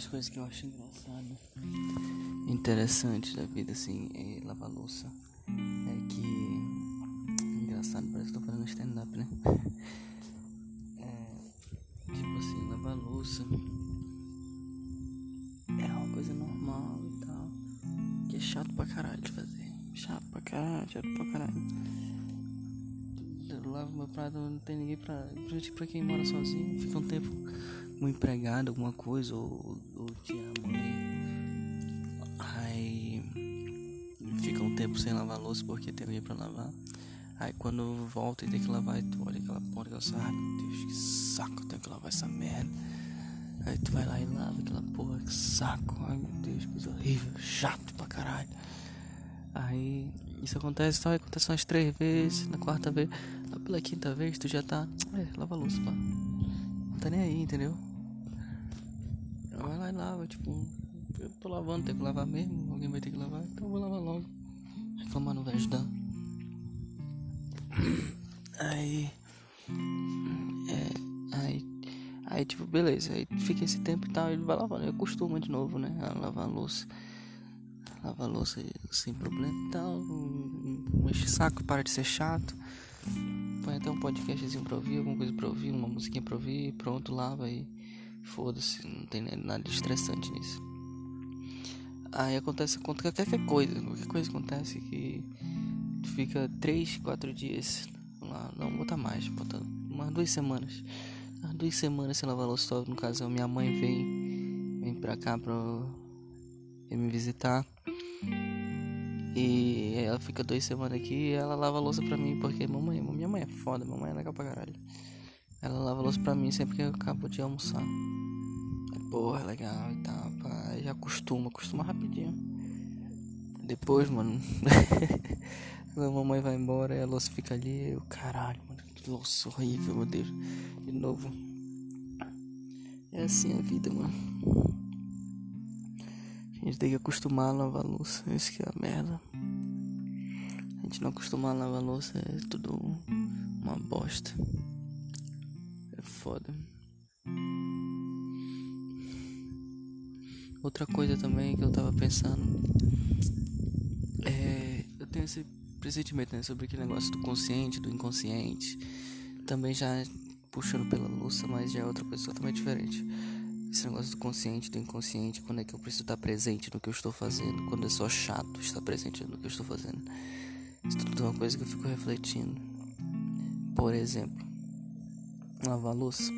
das coisas que eu acho engraçado, interessante da vida, assim, é lavar louça. É que. Engraçado, parece que tô fazendo stand-up, né? É. Tipo assim, lavar louça. É uma coisa normal e tal. Que é chato pra caralho de fazer. Chato pra caralho, chato pra caralho. Eu lavo meu prato, não tem ninguém pra. Principalmente pra quem mora sozinho, fica um tempo um empregado, alguma coisa, ou, ou tinha mãe. Aí fica um tempo sem lavar louça porque tem alguém pra lavar. Aí quando volta e tem que lavar, e tu olha aquela porra que eu ah, meu Deus, que saco, tenho que lavar essa merda. Aí tu vai lá e lava aquela porra, que saco, ai meu Deus, coisa horrível, chato pra caralho. Aí isso acontece, tal, acontece umas três vezes, na quarta vez, pela quinta vez tu já tá, é, lava a louça, pá. Não tá nem aí, entendeu? Vai lá e lava, tipo, eu tô lavando, tem que lavar mesmo, alguém vai ter que lavar, então eu vou lavar logo. Reclamar não vai ajudar. Aí. É. Aí. Aí, tipo, beleza. Aí fica esse tempo e tal, ele vai lavando. Eu costumo de novo, né? Lavar a louça. Lavar a louça sem problema e tal. Mexe saco, para de ser chato. Põe até um podcastzinho pra ouvir, alguma coisa pra ouvir, uma musiquinha pra ouvir, pronto, lava aí. Foda-se, não tem nada de estressante nisso. Aí acontece qualquer coisa, qualquer coisa acontece que fica 3, 4 dias lá, não bota mais, bota umas duas semanas. Umas duas semanas sem lavar louça, no caso minha mãe vem, vem pra cá pra me visitar. E ela fica duas semanas aqui e ela lava a louça pra mim, porque mamãe, minha mãe é foda, mamãe é legal pra caralho. Ela lava louça pra mim sempre que eu acabo de almoçar. É porra, é legal e tal, pá. Já acostuma, acostuma rapidinho. Depois, mano. a mamãe vai embora e a louça fica ali, eu, caralho, mano, que louça horrível, meu Deus. De novo. É assim a vida, mano. A gente tem que acostumar a lavar a louça, isso que é a merda. A gente não acostumar a lavar a louça é tudo uma bosta. Foda. Outra coisa também que eu tava pensando é. Eu tenho esse pressentimento né, sobre aquele negócio do consciente, do inconsciente. Também já puxando pela louça, mas já é outra coisa totalmente diferente. Esse negócio do consciente, do inconsciente, quando é que eu preciso estar presente no que eu estou fazendo, quando é só chato estar presente no que eu estou fazendo. Isso tudo é uma coisa que eu fico refletindo. Por exemplo, lavar louça.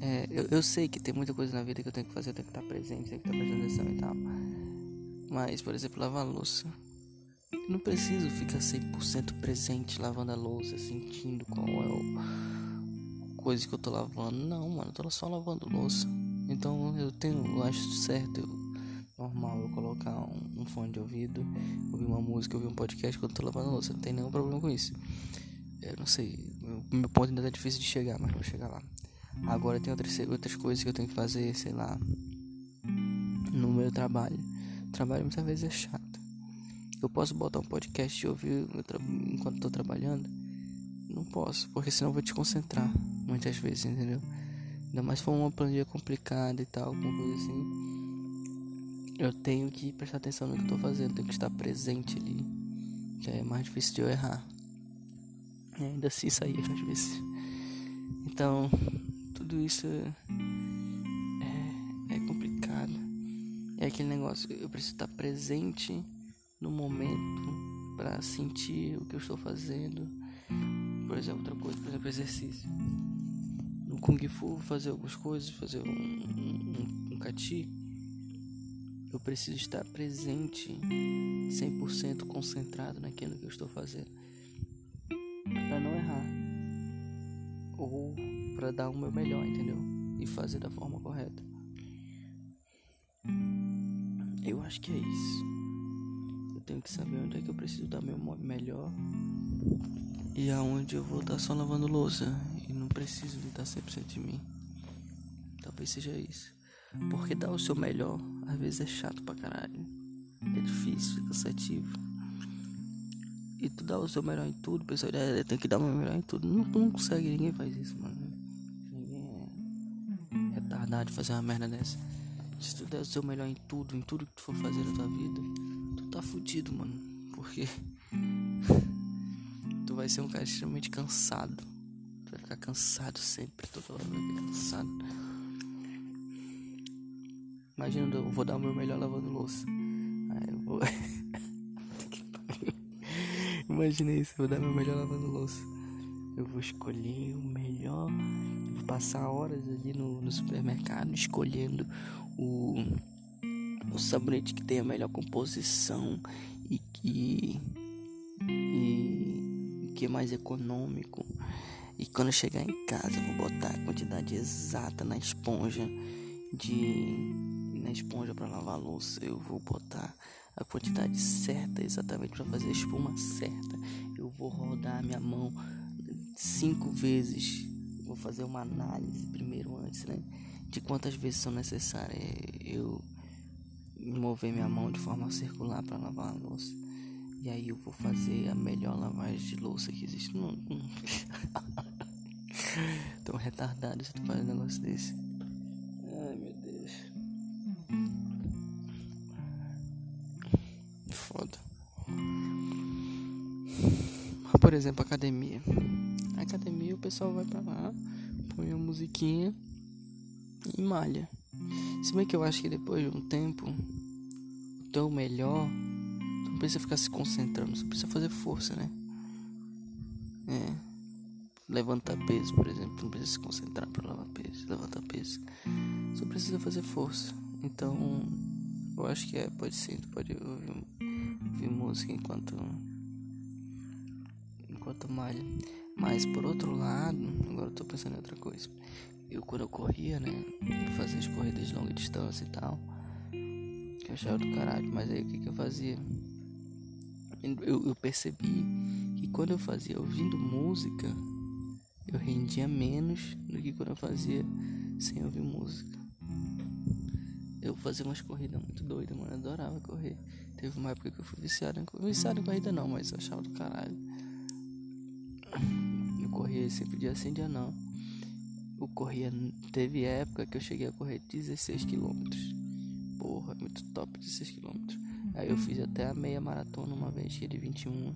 É, eu, eu sei que tem muita coisa na vida que eu tenho que fazer, eu tenho que estar presente, tenho que estar prestando atenção e tal. Mas, por exemplo, lavar louça. Eu não preciso ficar 100% presente lavando a louça, sentindo qual é o coisa que eu tô lavando. Não, mano, eu tô só lavando louça. Então eu tenho, eu acho certo, eu, normal eu colocar um, um, fone de ouvido, ouvir uma música, ouvir um podcast quando eu tô lavando louça. Não tem nenhum problema com isso. Eu não sei, o meu ponto ainda tá difícil de chegar, mas vou chegar lá. Agora tem outras, outras coisas que eu tenho que fazer, sei lá, no meu trabalho. O trabalho muitas vezes é chato. Eu posso botar um podcast e ouvir enquanto estou trabalhando? Não posso, porque senão eu vou te concentrar muitas vezes, entendeu? Ainda mais se for uma planilha complicada e tal, alguma coisa assim. Eu tenho que prestar atenção no que estou fazendo, tenho que estar presente ali. Que é mais difícil de eu errar. E ainda assim sair às vezes. Então, tudo isso é, é complicado. É aquele negócio, eu preciso estar presente no momento para sentir o que eu estou fazendo. Por exemplo, outra coisa, por exemplo, exercício. No Kung Fu, fazer algumas coisas, fazer um, um, um kati, eu preciso estar presente, 100% concentrado naquilo que eu estou fazendo, para não errar ou para dar o meu melhor, entendeu? E fazer da forma correta. Eu acho que é isso tenho que saber onde é que eu preciso dar meu melhor e aonde eu vou estar só lavando louça e não preciso de estar 100% de mim. Talvez seja isso. Porque dar o seu melhor às vezes é chato pra caralho. É difícil, é cansativo. E tu dá o seu melhor em tudo, pessoal. Tem que dar o meu melhor em tudo. Não, não consegue, ninguém faz isso, mano. Ninguém é retardado fazer uma merda dessa. Se tu der o seu melhor em tudo, em tudo que tu for fazer na tua vida, tu tá fudido, mano. Porque tu vai ser um cara extremamente cansado. Tu vai ficar cansado sempre, toda hora vai ficar cansado. Imagina, eu vou dar o meu melhor lavando louça. Aí eu vou. Imagina isso, eu vou dar meu melhor lavando louça. Eu vou escolher o melhor. Vou passar horas ali no, no supermercado escolhendo o, o sabonete que tem a melhor composição e que. E, que é mais econômico. E quando eu chegar em casa, eu vou botar a quantidade exata na esponja de na esponja para lavar louça, eu vou botar a quantidade certa exatamente para fazer a espuma certa. Eu vou rodar minha mão cinco vezes. Vou fazer uma análise primeiro antes, né? De quantas vezes são necessárias eu mover minha mão de forma circular para lavar a louça. E aí eu vou fazer a melhor lavagem de louça que existe. Não. Tão retardado se tu faz um negócio desse. Exemplo, academia. A academia o pessoal vai pra lá, põe uma musiquinha e malha. Se bem que eu acho que depois de um tempo, tão melhor, tu não precisa ficar se concentrando, você precisa fazer força, né? É. Levantar peso, por exemplo, não precisa se concentrar para levantar peso, levantar peso. Só precisa fazer força. Então, eu acho que é, pode ser, tu pode ouvir, ouvir música enquanto enquanto malha. Mas por outro lado, agora eu tô pensando em outra coisa. Eu quando eu corria, né? Eu fazia as corridas de longa distância e tal. Que eu achava do caralho. Mas aí o que, que eu fazia? Eu, eu percebi que quando eu fazia ouvindo música, eu rendia menos do que quando eu fazia sem ouvir música. Eu fazia umas corridas muito doidas, mano. Eu adorava correr. Teve uma época que eu fui viciado em, viciado em corrida, não, mas eu achava do caralho corria sempre dia sim, dia não. Eu corria. Teve época que eu cheguei a correr 16 quilômetros. Porra, muito top 16 quilômetros. Aí eu fiz até a meia maratona uma vez, que é de 21.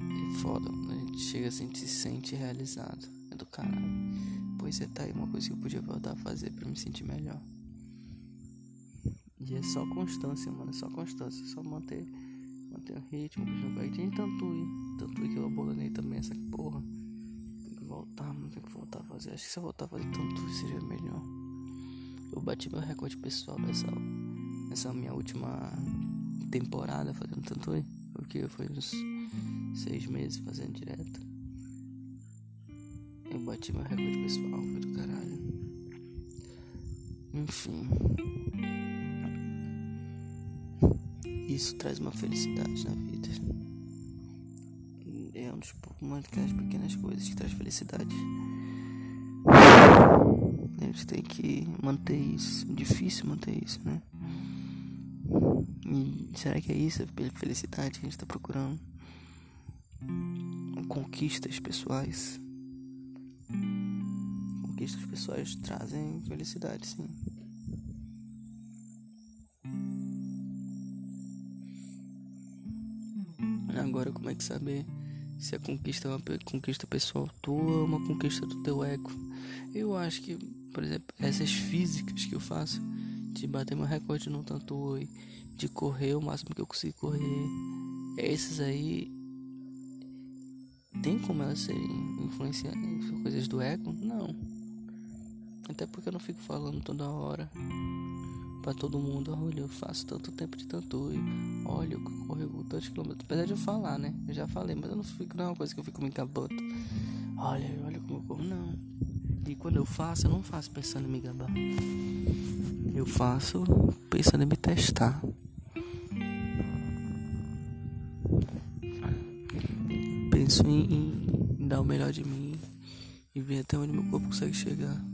E foda, a gente chega assim, se sente realizado. É do caralho. Pois é, tá aí uma coisa que eu podia voltar a fazer pra me sentir melhor. E é só constância, mano. É só constância. É só manter manter o ritmo. E tem tanto tanto que eu abandonei também essa porra. Tem que voltar, mano, tem que voltar a fazer. Acho que se eu voltar a fazer tanto seria melhor. Eu bati meu recorde pessoal nessa, nessa minha última temporada fazendo tanto porque foi uns seis meses fazendo direto. Eu bati meu recorde pessoal, foi do caralho. Enfim. Isso traz uma felicidade na vida. É um uma daquelas pequenas coisas que traz felicidade. A gente tem que manter isso. Difícil manter isso, né? E será que é isso a felicidade que a gente está procurando? Conquistas pessoais. Conquistas pessoais trazem felicidade, sim. Como é que saber se a conquista é uma conquista pessoal tua ou uma conquista do teu ego? Eu acho que, por exemplo, essas físicas que eu faço, de bater meu recorde no tanto de correr o máximo que eu consigo correr, essas aí tem como elas serem influenciadas em coisas do ego? Não. Até porque eu não fico falando toda hora para todo mundo, olha, eu faço tanto tempo de tanto olha, eu corro tantos quilômetros. Apesar de eu falar, né? Eu já falei, mas eu não fico, não é uma coisa que eu fico me gabando. Olha, olha como eu corro, não. E quando eu faço, eu não faço pensando em me gabar. Eu faço pensando em me testar. Penso em, em dar o melhor de mim e ver até onde meu corpo consegue chegar.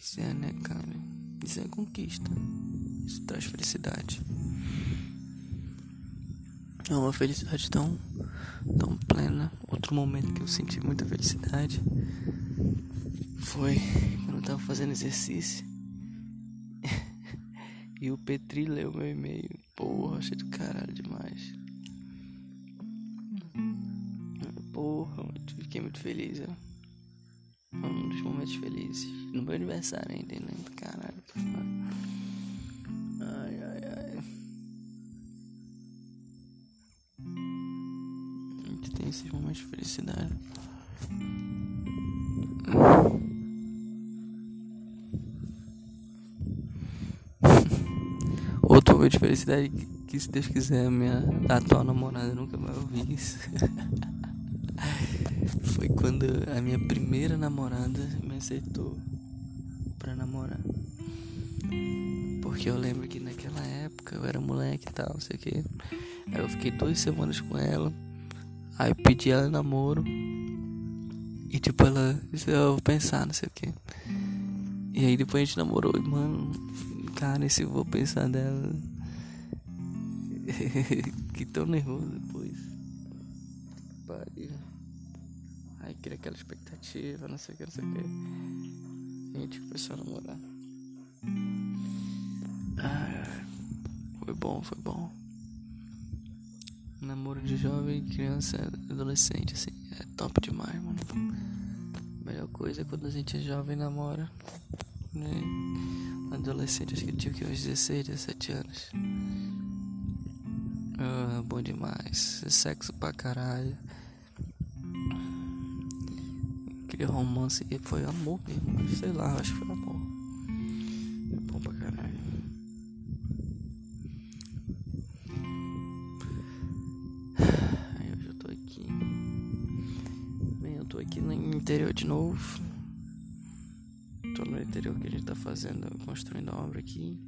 Pois é, né, cara? Isso é conquista. Isso traz felicidade. É uma felicidade tão, tão plena. Outro momento que eu senti muita felicidade foi quando eu tava fazendo exercício. e o Petri leu meu e-mail. Porra, achei do caralho demais. Porra, fiquei muito feliz, ó. Um dos momentos felizes. No meu aniversário ainda, né? Caralho, que foda. Ai, ai, ai. A gente tem esses momentos de felicidade. Outro momento de felicidade que, se Deus quiser, minha atual namorada nunca vai ouvir isso. Foi quando a minha primeira namorada me aceitou pra namorar. Porque eu lembro que naquela época eu era moleque e tal, não sei o que. Aí eu fiquei duas semanas com ela. Aí eu pedi ela namoro. E tipo, ela disse, eu vou pensar, não sei o que. E aí depois a gente namorou e, mano, cara, esse eu vou pensar dela. que tão nervoso depois. Pariu. Aí cria aquela expectativa, não sei o que, não sei o que. A gente começou a namorar. Ah, foi bom, foi bom. Namoro de jovem, criança, adolescente, assim, é top demais, mano. Melhor coisa é quando a gente é jovem namora. Né? Adolescente, acho que eu tive que uns 16, 17 anos. Ah, bom demais. Sexo pra caralho. Aquele romance que foi amor mesmo. Sei lá, acho que foi amor. É bom pra caralho. Aí eu tô aqui. Bem, eu tô aqui no interior de novo. Tô no interior que a gente tá fazendo, construindo a obra aqui.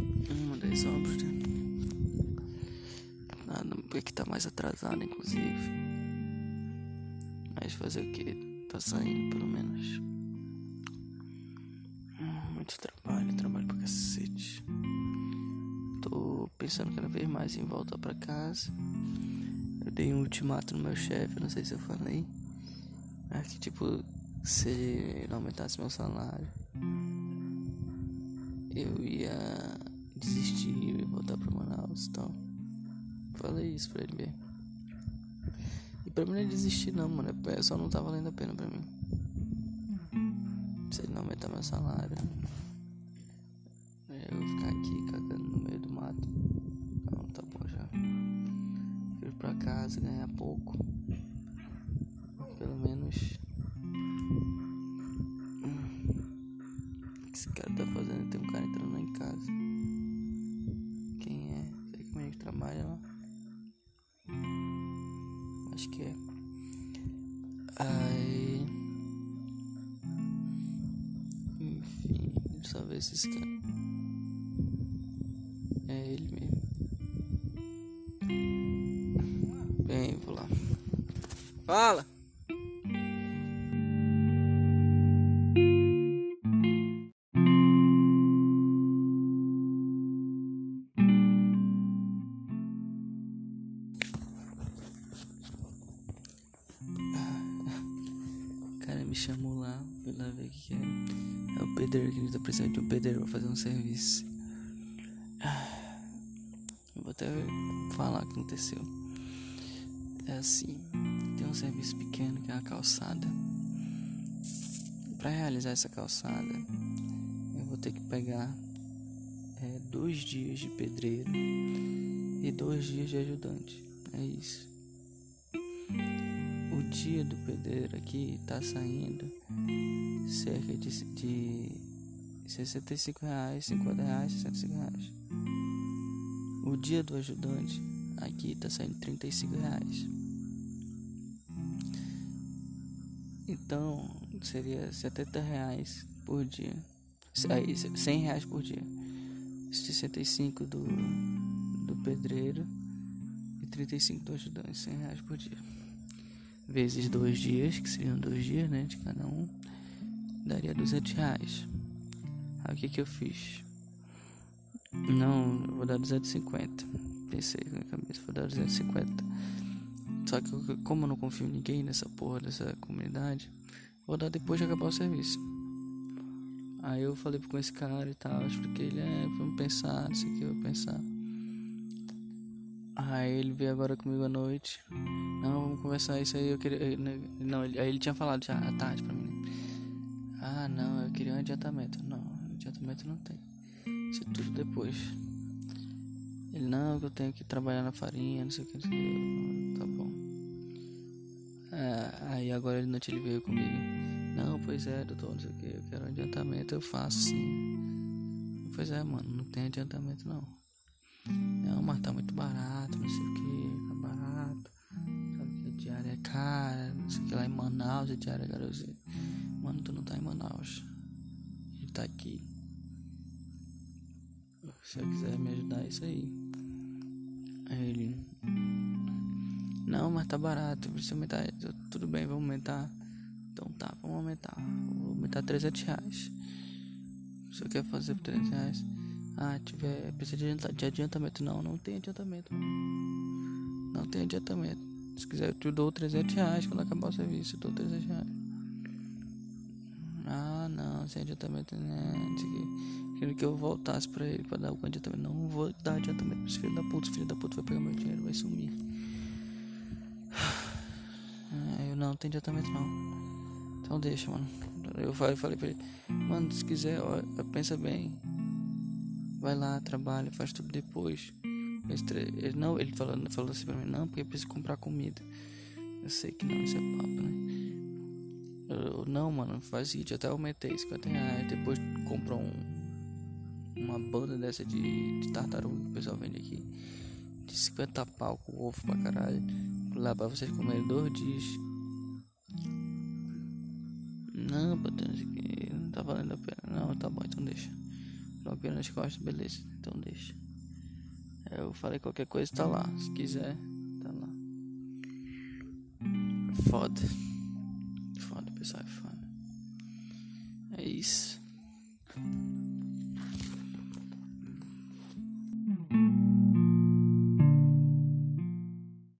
Uma das obras, né? Nada, porque tá mais atrasado, inclusive. Mas fazer o que? Tá saindo, pelo menos. Hum, muito trabalho, trabalho pra cacete. Tô pensando cada vez mais em voltar pra casa. Eu dei um ultimato no meu chefe, não sei se eu falei. Mas que tipo, se ele não aumentasse meu salário, eu ia desistir e voltar pra Manaus e tal. Falei isso pra ele ver. Pra mim não é desistir não, mano. É só não tá valendo a pena pra mim. Se ele não aumentar meu salário. Eu vou ficar aqui cagando no meio do mato. Não, tá bom já. Fui pra casa ganhar pouco. Pelo menos. O que esse cara tá fazendo? Tem um cara entrando lá em casa. Quem é? Sei que meio que trabalha lá. Acho que é. Aí. Enfim, eu ver se esse cara. É ele mesmo. Bem, vou lá. Fala! Chamou lá, fui lá ver que é. É o pedreiro que ele tá precisando de um pedreiro pra fazer um serviço. Eu vou até falar o que aconteceu. É assim, tem um serviço pequeno que é a calçada. Pra realizar essa calçada, eu vou ter que pegar é, dois dias de pedreiro e dois dias de ajudante. É isso. O dia do pedreiro aqui tá saindo cerca de, de 65 reais, 50 reais, 65 reais. O dia do ajudante aqui tá saindo 35 reais. Então seria 70 reais por dia. Aí, 100 reais por dia. 65 do, do pedreiro e 35 do ajudante, 100 reais por dia. Vezes dois dias, que seriam dois dias, né, de cada um, daria 200 reais. Aí o que que eu fiz? Não, eu vou dar 250. Pensei na cabeça, vou dar 250. Só que como eu não confio em ninguém nessa porra dessa comunidade, Vou dar depois de acabar o serviço. Aí eu falei com esse cara e tal, expliquei ele, é, vamos pensar, não sei o que, vou pensar. Aí ele veio agora comigo à noite. Não, vamos conversar isso aí, eu queria. Né, não, aí ele tinha falado já à tarde pra mim. Ah, não, eu queria um adiantamento. Não, adiantamento não tem. Isso é tudo depois. Ele, não, que eu tenho que trabalhar na farinha, não sei o que, não sei o que. Tá bom. É, aí agora ele não te veio comigo. Não, pois é, doutor, não sei o que, eu quero um adiantamento, eu faço sim. Pois é, mano, não tem adiantamento não. Não, mas tá muito barato, cara, não sei o que lá em Manaus, a diária é garozinha. Mano, tu não tá em Manaus. Ele tá aqui. Se você quiser me ajudar, é isso aí. Aí ele. Não, mas tá barato. Precisa aumentar. Tudo bem, vamos aumentar. Então tá, vamos aumentar. Vou aumentar 300 reais. Você quer fazer por 300 reais? Ah, tiver. Precisa de adiantamento. Não, não tem adiantamento. Não tem adiantamento. Se quiser, eu te dou 300 reais quando acabar o serviço. Eu dou 300 reais. Ah, não, sem adiantamento, né? Queria que eu voltasse pra ele pra dar algum adiantamento. Não vou dar adiantamento pra esse filho da puta. Esse filho da puta vai pegar meu dinheiro, vai sumir. Ah, eu não, tem adiantamento não. Então deixa, mano. Eu falei, falei pra ele, mano, se quiser, ó, pensa bem. Vai lá, trabalha, faz tudo depois. Ele, não, ele falou, falou assim pra mim, não, porque eu preciso comprar comida. Eu sei que não, isso é papo, né? Eu, não, mano, faz o seguinte, até aumentei 50 reais, depois comprou um, uma banda dessa de, de tartaruga que o pessoal vende aqui. De 50 pau com ovo pra caralho. Lá pra vocês comerem dois dias. Não, patrão, isso aqui não tá valendo a pena. Não, tá bom, então deixa. Bloqueio nas costas, beleza, então deixa. Eu falei qualquer coisa, tá lá. Se quiser, tá lá. Foda. Foda, pessoal, é foda. É isso.